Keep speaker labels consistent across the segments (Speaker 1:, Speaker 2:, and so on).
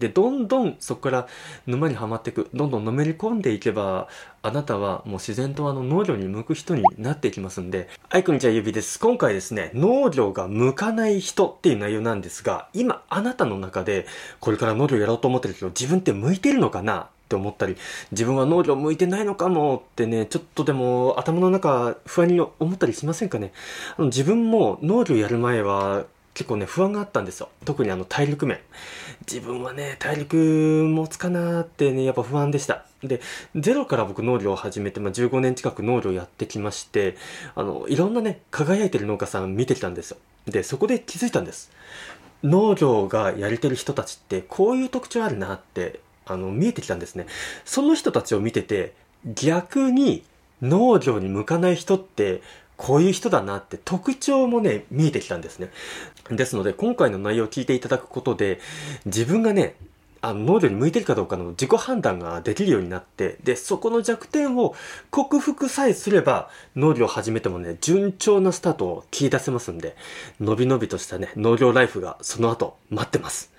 Speaker 1: で、どんどんそこから沼にはまっていく、どんどんのめり込んでいけば、あなたはもう自然とあの農業に向く人になっていきますんで。はい、こんにちは、ゆびです。今回ですね、農業が向かない人っていう内容なんですが、今あなたの中でこれから農業やろうと思ってるけど、自分って向いてるのかな？って思ったり、自分は農業向いてないのかも？ってね、ちょっとでも頭の中不安に思ったりしませんかね？あの自分も農業やる前は結構ね、不安があったんですよ。特にあの体力面。自分はね、体力持つかなってね、やっぱ不安でした。で、ゼロから僕農業を始めて、まあ、15年近く農業やってきまして、あの、いろんなね、輝いてる農家さん見てきたんですよ。で、そこで気づいたんです。農業がやれてる人たちってこういう特徴あるなって、あの、見えてきたんですね。その人たちを見てて、逆に農業に向かない人ってこういう人だなって特徴もね、見えてきたんですね。ですので、今回の内容を聞いていただくことで、自分がね、あの、能力に向いてるかどうかの自己判断ができるようになって、で、そこの弱点を克服さえすれば、農業を始めてもね、順調なスタートを切り出せますんで、のびのびとしたね、農業ライフがその後待ってます。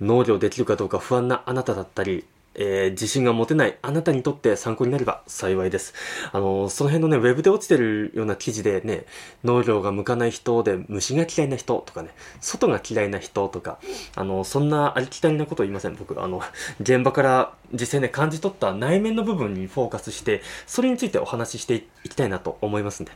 Speaker 1: 農業できるかどうか不安なあなただったり、えー、自信が持てないあなたにとって参考になれば幸いです。あの、その辺のね、ウェブで落ちてるような記事でね、農業が向かない人で虫が嫌いな人とかね、外が嫌いな人とか、あの、そんなありきたりなこと言いません。僕、あの、現場から実際ね、感じ取った内面の部分にフォーカスして、それについてお話ししていきたいなと思いますんで。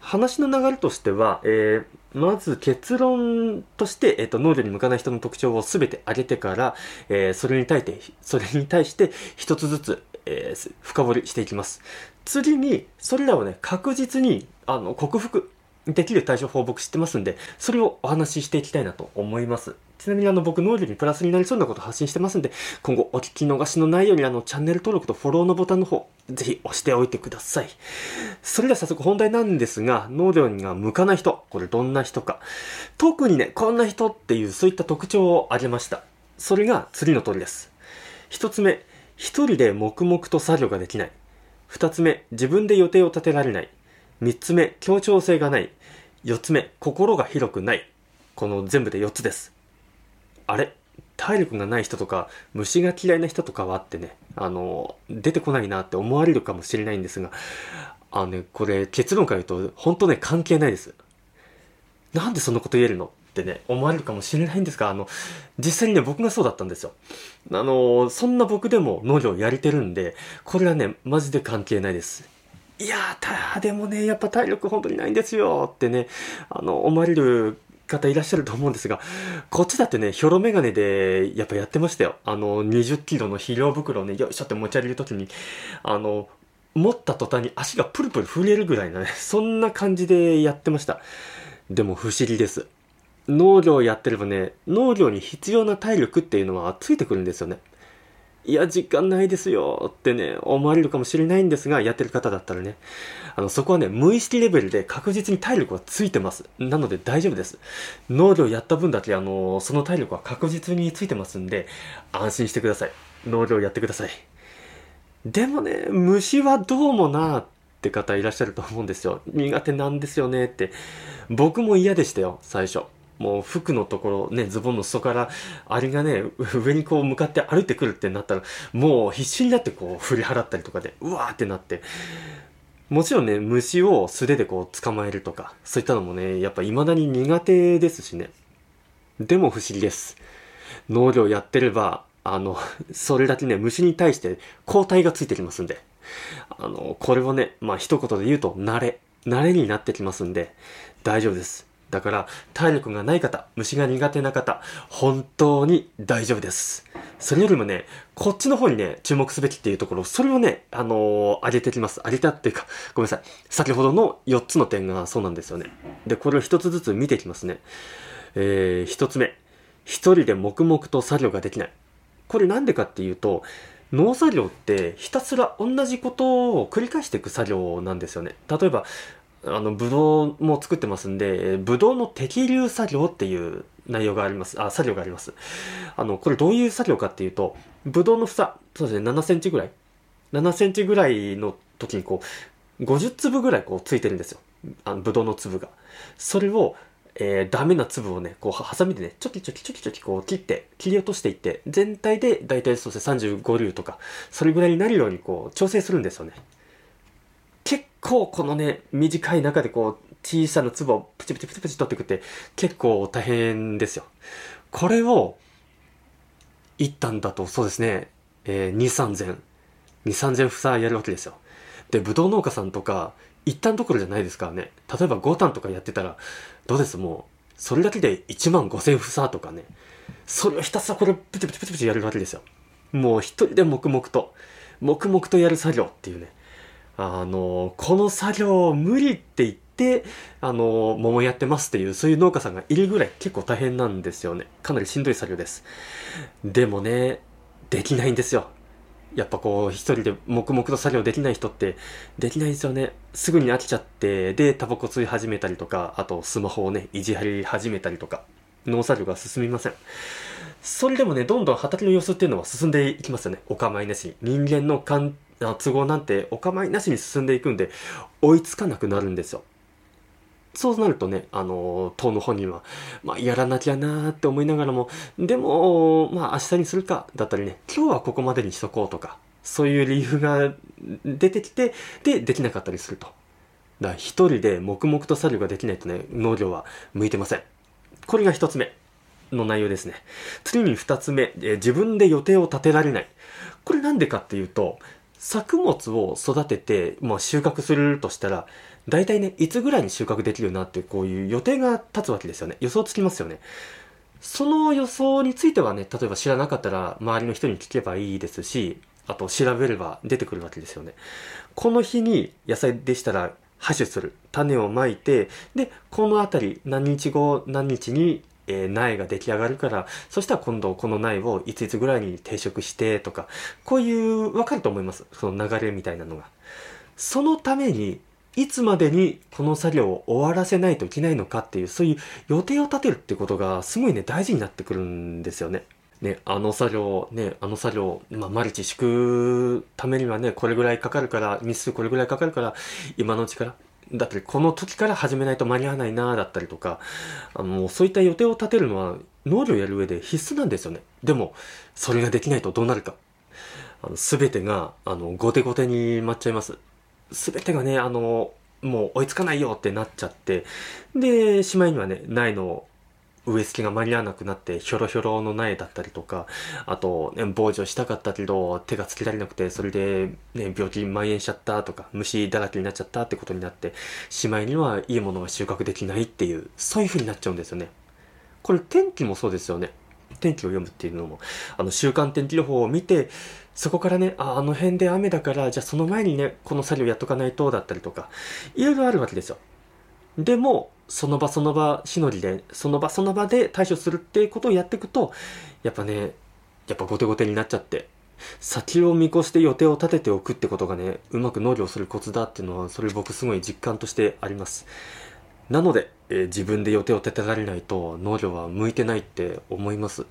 Speaker 1: 話の流れとしては、えー、まず結論として、えっ、と、能力に向かない人の特徴を全て挙げてから、えー、それに対して、それに対して一つずつ、えー、深掘りしていきます。次に、それらをね、確実に、あの、克服できる対処法を僕知ってますんで、それをお話ししていきたいなと思います。ちなみにあの僕能力にプラスになりそうなことを発信してますんで、今後お聞き逃しのないようにあのチャンネル登録とフォローのボタンの方、ぜひ押しておいてください。それでは早速本題なんですが、能力が向かない人、これどんな人か。特にね、こんな人っていうそういった特徴を挙げました。それが次の通りです。一つ目、一人で黙々と作業ができない。二つ目、自分で予定を立てられない。三つ目、協調性がない。四つ目、心が広くない。この全部で4つです。あれ？体力がない人とか虫が嫌いな人とかはあってねあの出てこないなって思われるかもしれないんですがあのねこれ結論から言うと本当ね関係ないですなんでそんなこと言えるのってね思われるかもしれないんですがあの実際にね僕がそうだったんですよあのそんな僕でも農業やれてるんでこれはねマジで関係ないですいやー、でもね、やっぱ体力本当にないんですよってね、あの、思われる方いらっしゃると思うんですが、こっちだってね、ヒョロメガネで、やっぱやってましたよ。あの、20キロの肥料袋をね、よいしょって持ち上げるときに、あの、持った途端に足がプルプル震えるぐらいなね、そんな感じでやってました。でも不思議です。農業やってればね、農業に必要な体力っていうのはついてくるんですよね。いや、時間ないですよってね、思われるかもしれないんですが、やってる方だったらね、あの、そこはね、無意識レベルで確実に体力はついてます。なので大丈夫です。農業やった分だけ、あの、その体力は確実についてますんで、安心してください。農業やってください。でもね、虫はどうもなって方いらっしゃると思うんですよ。苦手なんですよねって。僕も嫌でしたよ、最初。もう服のところね、ズボンの裾から、あれがね、上にこう向かって歩いてくるってなったら、もう必死になってこう振り払ったりとかで、うわーってなって、もちろんね、虫を素手でこう捕まえるとか、そういったのもね、やっぱ未だに苦手ですしね。でも不思議です。農業やってれば、あの、それだけね、虫に対して抗体がついてきますんで。あの、これはね、まあ一言で言うと、慣れ。慣れになってきますんで、大丈夫です。だから、体力がない方、虫が苦手な方、本当に大丈夫です。それよりもね、こっちの方にね、注目すべきっていうところ、それをね、あのー、上げてきます。上げたっていうか、ごめんなさい。先ほどの4つの点がそうなんですよね。で、これを1つずつ見ていきますね。えー、1つ目。一人で黙々と作業ができない。これなんでかっていうと、農作業ってひたすら同じことを繰り返していく作業なんですよね。例えば、あの、ブドウも作ってますんで、ブドウの適流作業っていう内容があります。あ、作業があります。あの、これどういう作業かっていうと、ブドウの房、そうですね、7センチぐらい。7センチぐらいの時にこう、50粒ぐらいこうついてるんですよ。あの、ブドウの粒が。それを、えー、ダメな粒をね、こう、ハサミでね、ちょきちょきちょきちょきこう切って、切り落としていって、全体で大体そうですね、35粒とか、それぐらいになるようにこう、調整するんですよね。結構このね、短い中でこう、小さな粒をプチプチプチプチ取ってくって結構大変ですよ。これを、一旦だとそうですね、えー、2、3000、2、3000房やるわけですよ。で、ぶどう農家さんとか、一旦どころじゃないですからね。例えば5単とかやってたら、どうです？もう、それだけで1万5000房とかね。それをひたすらこれプチプチプチプチやるわけですよ。もう一人で黙々と、黙々とやる作業っていうね。あの、この作業無理って言って、あの、桃やってますっていう、そういう農家さんがいるぐらい結構大変なんですよね。かなりしんどい作業です。でもね、できないんですよ。やっぱこう、一人で黙々と作業できない人ってできないんですよね。すぐに飽きちゃって、で、タバコ吸い始めたりとか、あとスマホをね、いじり始めたりとか、農作業が進みません。それでもね、どんどん畑の様子っていうのは進んでいきますよね。お構いなしに。人間の都合なんてお構いなしに進んでいくんで、追いつかなくなるんですよ。そうなるとね、あの、党の本人は、まあ、やらなきゃなーって思いながらも、でも、まあ、明日にするか、だったりね、今日はここまでにしとこうとか、そういう理由が出てきて、で、できなかったりすると。だから、一人で黙々と作業ができないとね、農業は向いてません。これが一つ目の内容ですね。次に二つ目、え自分で予定を立てられない。これなんでかっていうと、作物を育てて、まあ、収穫するとしたら、大体ね、いつぐらいに収穫できるなってこういう予定が立つわけですよね。予想つきますよね。その予想についてはね、例えば知らなかったら周りの人に聞けばいいですし、あと調べれば出てくるわけですよね。この日に野菜でしたら播種する。種をまいて、で、この辺り何日後何日にえー、苗が出来上がるから、そしたら今度この苗をいついつぐらいに定食してとか、こういう、わかると思います。その流れみたいなのが。そのために、いつまでにこの作業を終わらせないといけないのかっていう、そういう予定を立てるってことがすごいね、大事になってくるんですよね。ね、あの作業、ね、あの作業、まあ、マルチ敷くためにはね、これぐらいかかるから、日数これぐらいかかるから、今のうちから、だってこの時から始めないと間に合わないなだったりとか、あの、そういった予定を立てるのは、農業やる上で必須なんですよね。でも、それができないとどうなるか。あの、すべてが、あの、後手後手に待っちゃいます。すべてがね、あの、もう追いつかないよってなっちゃって、で、しまいにはね、ないの植え付けが間に合わなくなって、ひょろひょろの苗だったりとか、あと、ね、防除したかったけど、手がつけられなくて、それで、ね、病気蔓延しちゃったとか、虫だらけになっちゃったってことになって、しまいにはいいものが収穫できないっていう、そういう風になっちゃうんですよね。これ天気もそうですよね。天気を読むっていうのも、あの、週間天気予報を見て、そこからね、あ、あの辺で雨だから、じゃあその前にね、この作業やっとかないと、だったりとか、いろいろあるわけですよ。でも、その場その場しのりで、その場その場で対処するっていうことをやっていくと、やっぱね、やっぱ後手後手になっちゃって、先を見越して予定を立てておくってことがね、うまく農業するコツだっていうのは、それ僕すごい実感としてあります。なので、えー、自分で予定を立てられないと農業は向いてないって思います。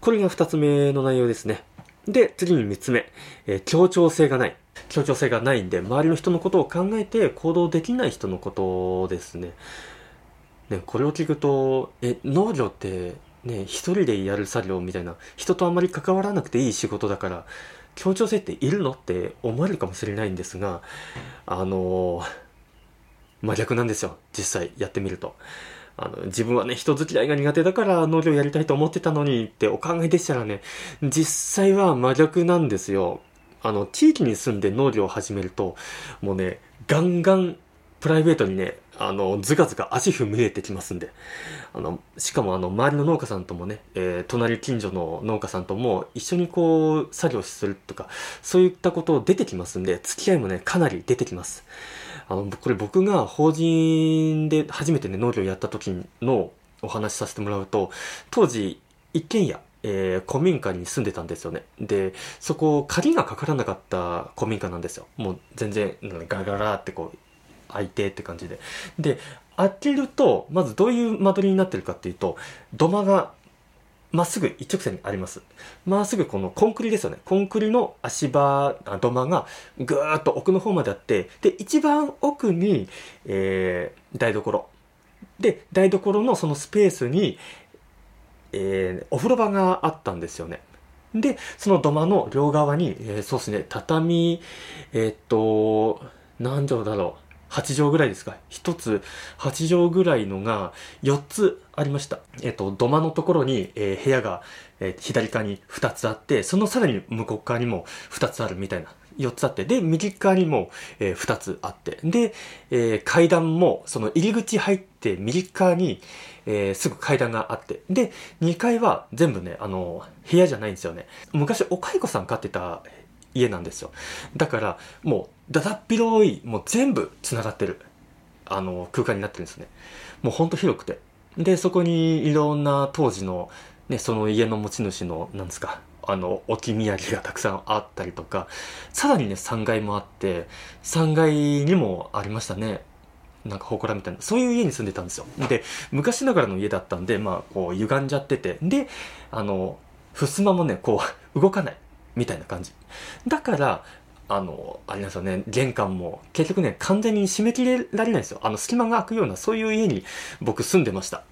Speaker 1: これが二つ目の内容ですね。で、次に三つ目、えー、協調性がない。協調性がないんで、周りの人のことを考えて行動できない人のことですね。ね、これを聞くと、え、農業って、ね、一人でやる作業みたいな、人とあまり関わらなくていい仕事だから、協調性っているのって思われるかもしれないんですが、あの真逆なんですよ。実際やってみると。あの、自分はね、人付き合いが苦手だから農業やりたいと思ってたのにってお考えでしたらね、実際は真逆なんですよ。あの、地域に住んで農業を始めると、もうね、ガンガンプライベートにね、あの、ずかずか足踏み入れてきますんで。あの、しかもあの、周りの農家さんともね、えー、隣近所の農家さんとも一緒にこう、作業するとか、そういったこと出てきますんで、付き合いもね、かなり出てきます。あの、これ僕が法人で初めてね、農業やった時のお話しさせてもらうと、当時、一軒家、えー、古民家に住んでたんですよね。で、そこ、鍵がかからなかった古民家なんですよ。もう全然、ガラガラってこう、開いてって感じで。で、開けると、まずどういう間取りになってるかっていうと、土間がまっすぐ一直線にあります。まっすぐこのコンクリですよね。コンクリの足場、土間がぐーっと奥の方まであって、で、一番奥に、えー、台所。で、台所のそのスペースに、えー、お風呂場があったんですよね。で、その土間の両側に、えー、そうですね、畳、えー、っと、何畳だろう。8畳ぐらいですか。1つ8畳ぐらいのが4つありました。えっ、と、土間のところに、えー、部屋が、えー、左側に2つあって、そのさらに向こう側にも2つあるみたいな。4つあって、で、右側にも、えー、2つあって、で、えー、階段も、その入り口入って右側に、えー、すぐ階段があって、で、2階は全部ね、あの、部屋じゃないんですよね。昔、お蚕さん飼ってた家なんですよ。だから、もう、だだっ広い、もう全部繋がってる、あの、空間になってるんですね。もうほんと広くて。で、そこにいろんな当時の、ね、その家の持ち主の、なんですか、あの、置き土産がたくさんあったりとか、さらにね、3階もあって、3階にもありましたね。なんか祠みたいな、そういう家に住んでたんですよ。で、昔ながらの家だったんで、まあ、こう、歪んじゃってて、で、あの、襖もね、こう、動かない、みたいな感じ。だから、あの、あれなんですよね、玄関も、結局ね、完全に閉め切れられないんですよ。あの、隙間が空くような、そういう家に僕住んでました。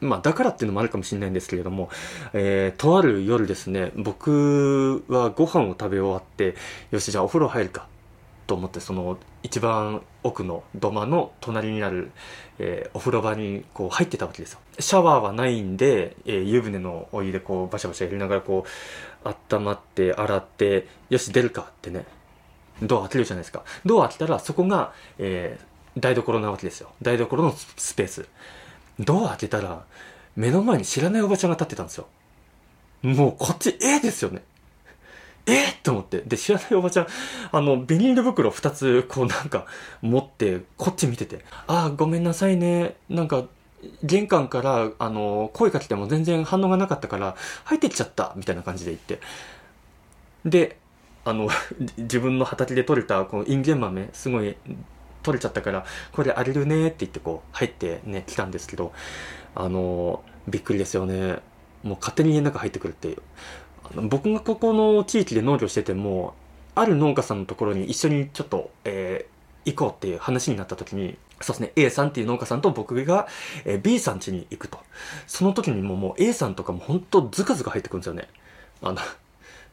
Speaker 1: まあ、だからっていうのもあるかもしれないんですけれども、えー、とある夜ですね、僕はご飯を食べ終わって、よし、じゃあお風呂入るか、と思って、その、一番奥の土間の隣にある、えー、お風呂場にこう入ってたわけですよ。シャワーはないんで、えー、湯船のお湯でこうバシャバシャやりながらこう、温まって洗って、よし、出るかってね、ドア開けるじゃないですか。ドア開けたら、そこが、えー、台所なわけですよ。台所のスペース。ドア開けたら、目の前に知らないおばちゃんが立ってたんですよ。もうこっち、ええですよね。え？っと思って。で、知らないおばちゃん、あの、ビニール袋二つ、こうなんか、持って、こっち見てて、ああ、ごめんなさいね。なんか、玄関から、あの、声かけても全然反応がなかったから、入ってきちゃった、みたいな感じで言って。で、あの、自分の畑で採れた、このインゲン豆、すごい、取れちゃったから、これあげるねって言ってこう、入ってね、来たんですけど、あの、びっくりですよね。もう勝手に家の中入ってくるっていう。僕がここの地域で農業してても、ある農家さんのところに一緒にちょっと、えー、行こうっていう話になった時に、そうですね、A さんっていう農家さんと僕が、えー、B さん家に行くと。その時にももう A さんとかも本当ズカズカ入ってくるんですよね。あの、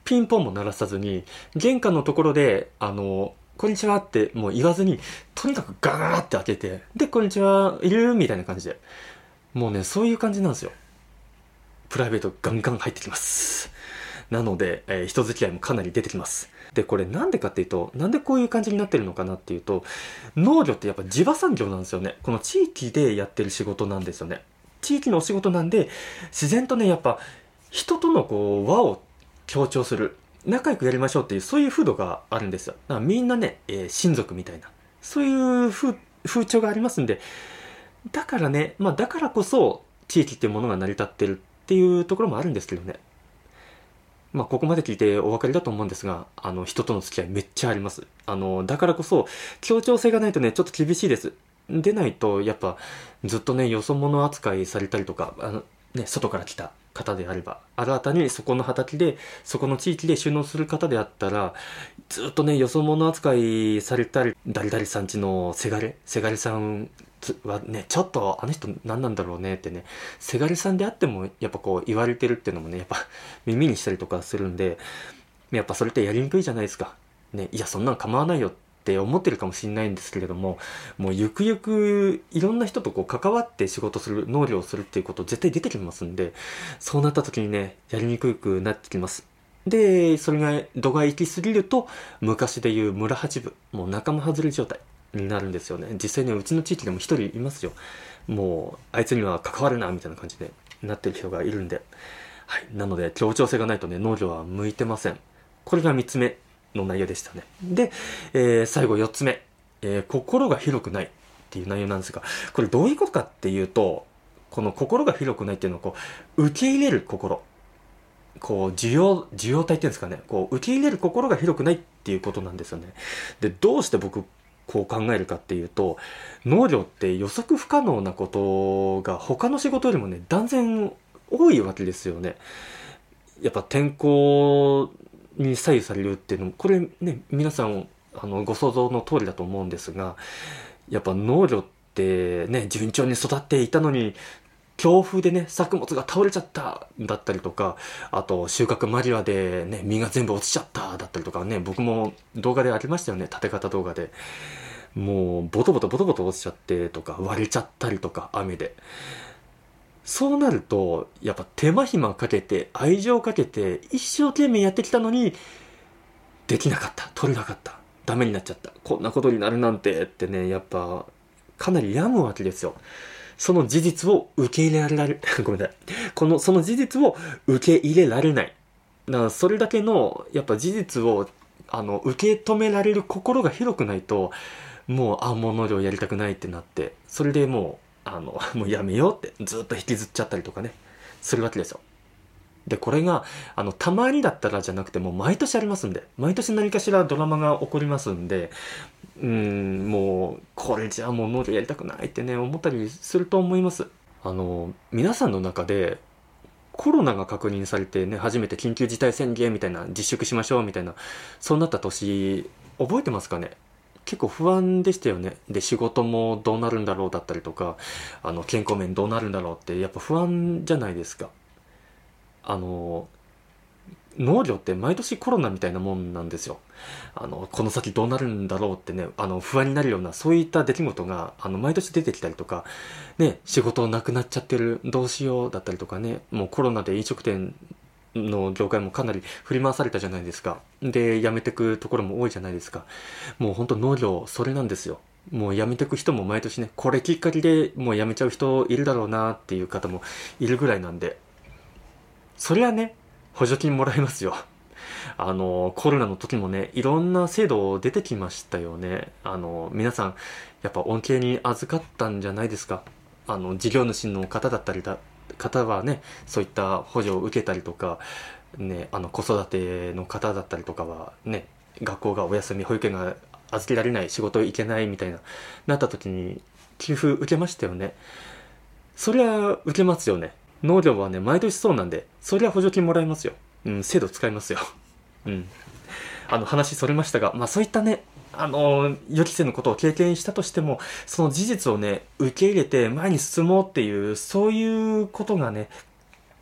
Speaker 1: ピンポンも鳴らさずに、玄関のところで、あの、こんにちはってもう言わずに、とにかくガーって開けて、で、こんにちは、いる？みたいな感じで。もうね、そういう感じなんですよ。プライベートガンガン入ってきます。なので、えー、人付き合いもかなり出てきます。で、これなんでかっていうと、なんでこういう感じになってるのかなっていうと、農業ってやっぱ地場産業なんですよね。この地域でやってる仕事なんですよね。地域のお仕事なんで、自然とね、やっぱ人とのこう、和を強調する。仲良くやりましょうっていう、そういう風土があるんですよ。だからみんなね、えー、親族みたいな、そういう風風潮がありますんで、だからね、まあだからこそ、地域っていうものが成り立ってるっていうところもあるんですけどね。まあ、ここまで聞いてお分かりだと思うんですが、あの、人との付き合いめっちゃあります。あの、だからこそ、協調性がないとね、ちょっと厳しいです。でないと、やっぱ、ずっとね、よそ者扱いされたりとか、あの、ね、外から来た方であれば、新たにそこの畑で、そこの地域で収納する方であったら、ずっとね、よそ者扱いされたり、誰々さんちのせがれ、せがれさんはね、ちょっとあの人何なんだろうねってね、せがれさんであってもやっぱこう言われてるっていうのもね、やっぱ耳にしたりとかするんで、やっぱそれってやりにくいじゃないですか。ね、いやそんなん構わないよって思ってるかもしれないんですけれども、もうゆくゆくいろんな人とこう関わって仕事する、農業をするっていうこと絶対出てきますんで、そうなった時にね、やりにくくなってきます。で、それが度が行き過ぎると、昔でいう村八部、もう仲間外れ状態。になるんですよね。実際にうちの地域でも一人いますよ。もうあいつには関わるなみたいな感じでなってる人がいるんで。はい。なので協調性がないとね農業は向いてません。これが3つ目の内容でしたね。で、えー、最後4つ目、えー、心が広くないっていう内容なんですがこれどういうことかっていうとこの心が広くないっていうのはこう受け入れる心。こう、需要、需要体っていうんですかね、こう、受け入れる心が広くないっていうことなんですよね。で、どうして僕、こう考えるかっていうと農業って予測不可能なことが他の仕事よりもね断然多いわけですよね。やっぱ天候に左右されるっていうのもこれね皆さんあのご想像の通りだと思うんですがやっぱ農業っってね、順調に育っていたのに、強風でね、作物が倒れちゃっただったりとか、あと収穫間際でね、実が全部落ちちゃっただったりとかね、僕も動画でありましたよね、立て方動画で。もう、ボトボトボトボト落ちちゃってとか、割れちゃったりとか、雨で。そうなると、やっぱ手間暇かけて、愛情かけて、一生懸命やってきたのに、できなかった。取れなかった。ダメになっちゃった。こんなことになるなんてってね、やっぱ、かなり病むわけですよ。その事実を受け入れられる。ごめんなさい。この、その事実を受け入れられない。だからそれだけの、やっぱ事実を、あの、受け止められる心が広くないと、もう、あ、もう農業やりたくないってなって、それでもう、あの、もうやめようってずっと引きずっちゃったりとかね、するわけですよ。で、これが、あの、たまにだったらじゃなくても毎年ありますんで、毎年何かしらドラマが起こりますんで、うん、もう、これじゃあもう農業やりたくないってね、思ったりすると思います。あの、皆さんの中で、コロナが確認されてね、初めて緊急事態宣言みたいな、自粛しましょうみたいな、そうなった年、覚えてますかね？結構不安でしたよね。で、仕事もどうなるんだろうだったりとか、あの、健康面どうなるんだろうって、やっぱ不安じゃないですか。あの、農業って毎年コロナみたいなもんなんですよ。あの、この先どうなるんだろうってね、あの、不安になるような、そういった出来事が、あの、毎年出てきたりとか、ね、仕事なくなっちゃってる、どうしようだったりとかね、もうコロナで飲食店の業界もかなり振り回されたじゃないですか。で、辞めてくところも多いじゃないですか。もうほんと農業、それなんですよ。もう辞めてく人も毎年ね、これきっかけでもう辞めちゃう人いるだろうなっていう方もいるぐらいなんで、それはね、補助金もらえますよ。あの、コロナの時もね、いろんな制度出てきましたよね。あの、皆さん、やっぱ恩恵に預かったんじゃないですか。あの、事業主の方だったりだ、方はね、そういった補助を受けたりとか、ね、あの、子育ての方だったりとかは、ね、学校がお休み、保育園が預けられない、仕事行けないみたいな、なった時に、給付受けましたよね。そりゃ、受けますよね。農業はね、毎年そうなんで、そりゃ補助金もらえますよ。うん、制度使いますよ。うん。あの、話それましたが、まあそういったね、あの、予期せぬことを経験したとしても、その事実をね、受け入れて前に進もうっていう、そういうことがね、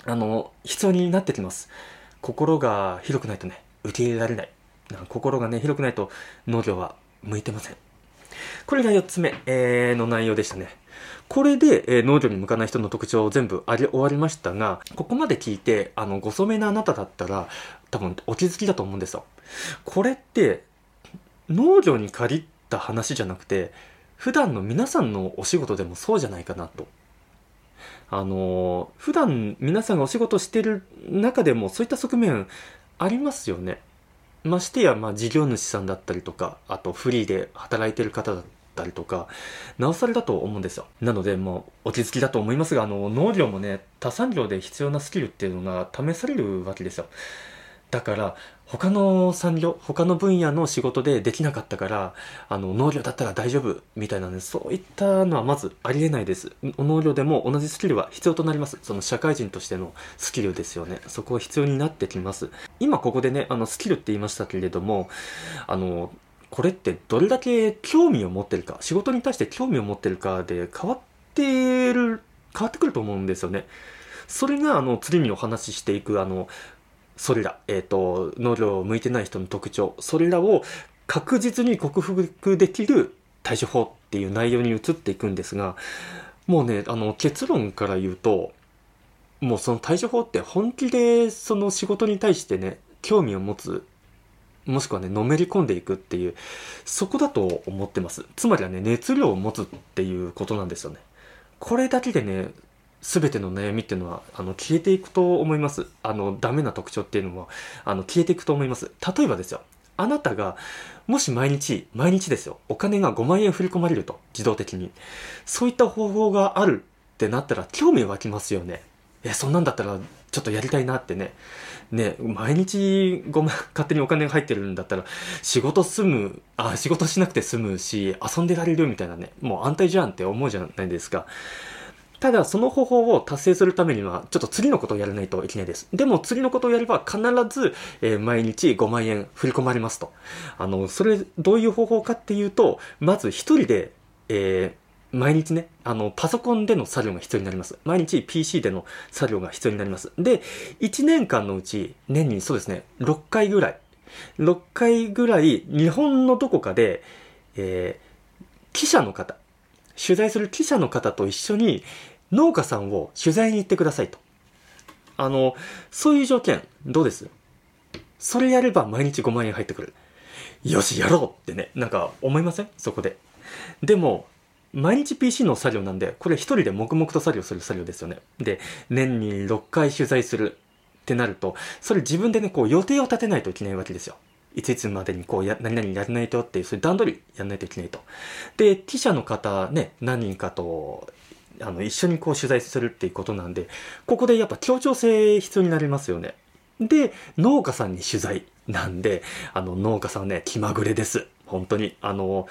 Speaker 1: あの、必要になってきます。心が広くないとね、受け入れられない。心がね、広くないと農業は向いてません。これが4つ目、えー、の内容でしたね。これで、え、農業に向かない人の特徴を全部あり終わりましたが、ここまで聞いて、あの、ご聡明なあなただったら、多分お気づきだと思うんですよ。これって、農業に限った話じゃなくて、普段の皆さんのお仕事でもそうじゃないかなと。あの、普段皆さんがお仕事してる中でもそういった側面ありますよね。ましてや、まあ、事業主さんだったりとか、あとフリーで働いてる方だったりとか、なおさらだと思うんですよ。なので、もう、お気づきだと思いますが、あの、農業もね、他産業で必要なスキルっていうのが試されるわけですよ。だから、他の産業、他の分野の仕事でできなかったから、あの、農業だったら大丈夫、みたいなね、そういったのはまずありえないです。農業でも同じスキルは必要となります。その社会人としてのスキルですよね。そこは必要になってきます。今ここでね、あの、スキルって言いましたけれども、あの、これってどれだけ興味を持ってるか、仕事に対して興味を持ってるかで変わってる、変わってくると思うんですよね。それが、あの、次にお話ししていく、あの、それら、えっ、ー、と、農業を向いてない人の特徴、それらを確実に克服できる対処法っていう内容に移っていくんですが、もうね、あの、結論から言うと、もうその対処法って本気でその仕事に対してね、興味を持つ、もしくはね、のめり込んでいくっていう、そこだと思ってます。つまりはね、熱量を持つっていうことなんですよね。これだけでね、全ての悩みっていうのはあの消えていくと思います。あのダメな特徴っていうのはあの消えていくと思います。例えばですよ。あなたがもし毎日、毎日ですよ。お金が5万円振り込まれると。自動的に。そういった方法があるってなったら興味湧きますよね。え、そんなんだったらちょっとやりたいなってね。ね、毎日ごめん、勝手にお金が入ってるんだったら、仕事済む、あ、仕事しなくて済むし、遊んでられるみたいなね、もう安泰じゃんって思うじゃないですか。ただ、その方法を達成するためには、ちょっと次のことをやらないといけないです。でも、次のことをやれば、必ず、えー、毎日5万円振り込まれますと。あの、それ、どういう方法かっていうと、まず一人で、え、毎日ね、あの、パソコンでの作業が必要になります。毎日 PC での作業が必要になります。で、1年間のうち、年にそうですね、6回ぐらい、6回ぐらい、日本のどこかで、えー、記者の方、取材する記者の方と一緒に農家さんを取材に行ってくださいと。あの、そういう条件、どうです？それやれば毎日5万円入ってくる。よし、やろうってね、なんか思いません？そこで。でも、毎日 PC の作業なんで、これ一人で黙々と作業する作業ですよね。で、年に6回取材するってなると、それ自分でね、こう予定を立てないといけないわけですよ。いついつまでにこうや、何々やらないとっていう、そういう段取りやらないといけないと。で、記者の方ね、何人かと、あの、一緒にこう取材するっていうことなんで、ここでやっぱ協調性必要になりますよね。で、農家さんに取材なんで、あの、農家さんね、気まぐれです。本当に。あの、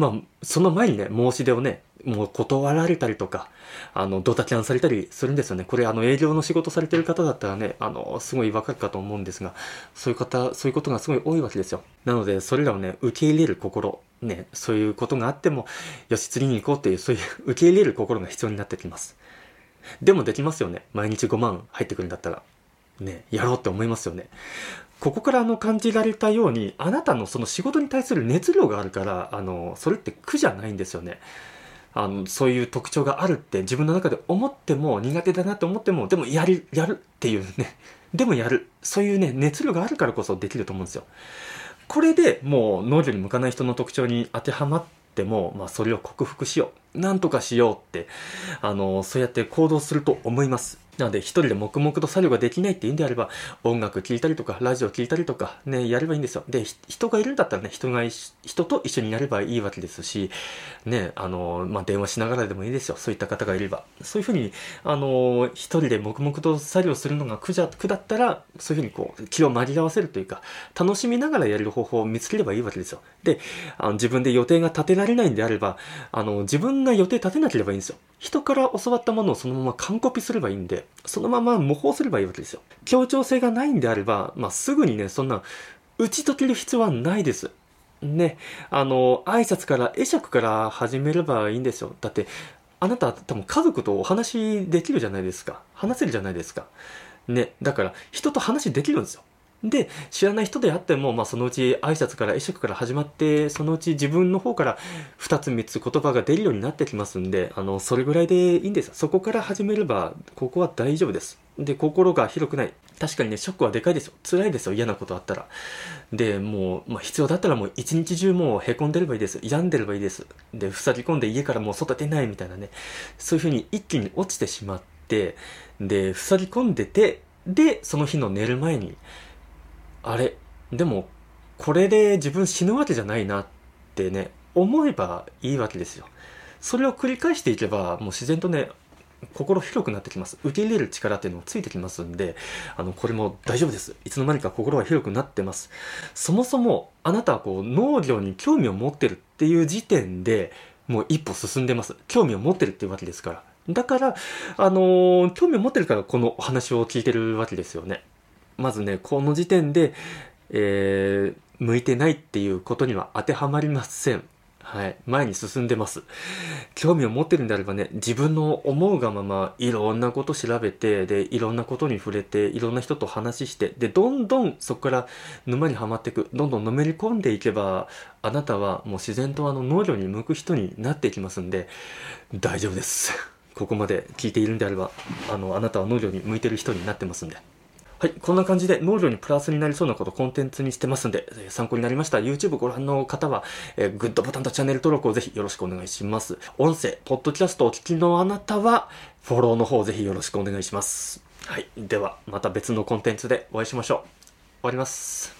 Speaker 1: まあ、その前にね、申し出をね、もう断られたりとか、あの、ドタキャンされたりするんですよね。これ、あの、営業の仕事されてる方だったらね、あの、すごいわかるかと思うんですが、そういう方、そういうことがすごい多いわけですよ。なので、それらをね、受け入れる心、ね、そういうことがあっても、よし、釣りに行こうっていう、そういう受け入れる心が必要になってきます。でもできますよね。毎日5万入ってくるんだったら。ね、やろうって思いますよね。ここからあの感じられたように、あなたのその仕事に対する熱量があるから、あの、それって苦じゃないんですよね。あの、そういう特徴があるって自分の中で思っても苦手だなって思っても、でもやる、やるっていうね。でもやる。そういうね、熱量があるからこそできると思うんですよ。これでもう農業に向かない人の特徴に当てはまっても、まあそれを克服しよう。なんとかしようって、あの、そうやって行動すると思います。なので、一人で黙々と作業ができないっていうんであれば、音楽聴いたりとか、ラジオ聴いたりとか、ね、やればいいんですよ。で、人がいるんだったらね、人が、人と一緒にやればいいわけですし、ね、あの、まあ、電話しながらでもいいですよ。そういった方がいれば。そういうふうに、あの、一人で黙々と作業するのが苦じゃ、苦だったら、そういうふうにこう、気を紛らわせるというか、楽しみながらやれる方法を見つければいいわけですよ。で、あの自分で予定が立てられないんであれば、あの、自分が予定立てなければいいんですよ。人から教わったものをそのまま完コピすればいいんで、そのまま模倣すればいいわけですよ。協調性がないんであれば、まあ、すぐにね、そんな、打ち解ける必要はないです。ね、あの、挨拶から、会釈から始めればいいんですよ。だって、あなた多分家族とお話できるじゃないですか。話せるじゃないですか。ね、だから人と話できるんですよ。で、知らない人であっても、まあ、そのうち挨拶から会釈から始まって、そのうち自分の方から2つ3つ言葉が出るようになってきますんで、あの、それぐらいでいいんです。そこから始めれば、ここは大丈夫です。で、心が広くない。確かにね、ショックはでかいですよ。辛いですよ。嫌なことあったら。で、もう、まあ、必要だったらもう一日中もう凹んでればいいです。病んでればいいです。で、塞ぎ込んで家からもう外出ないみたいなね。そういうふうに一気に落ちてしまって、で、塞ぎ込んでて、で、その日の寝る前に、あれ、でも、これで自分死ぬわけじゃないなってね、思えばいいわけですよ。それを繰り返していけば、もう自然とね、心広くなってきます。受け入れる力っていうのもついてきますんで、あの、これも大丈夫です。いつの間にか心が広くなってます。そもそも、あなたはこう、農業に興味を持ってるっていう時点で、もう一歩進んでます。興味を持ってるっていうわけですから。だから、あのー、興味を持ってるからこのお話を聞いてるわけですよね。まずね、この時点で、えー、向いてないっていうことには当てはまりません。はい。前に進んでます。興味を持ってるんであればね、自分の思うがまま、いろんなこと調べて、で、いろんなことに触れて、いろんな人と話して、で、どんどんそこから沼にはまっていく、どんどんのめり込んでいけば、あなたはもう自然とあの農業に向く人になっていきますんで、大丈夫です。ここまで聞いているんであれば、あの、あなたは農業に向いてる人になってますんで。はい。こんな感じで農業にプラスになりそうなことコンテンツにしてますんでえ、参考になりました YouTube ご覧の方は、えー、グッドボタンとチャンネル登録をぜひよろしくお願いします。音声、ポッドキャストをお聞きのあなたは、フォローの方ぜひよろしくお願いします。はい。では、また別のコンテンツでお会いしましょう。終わります。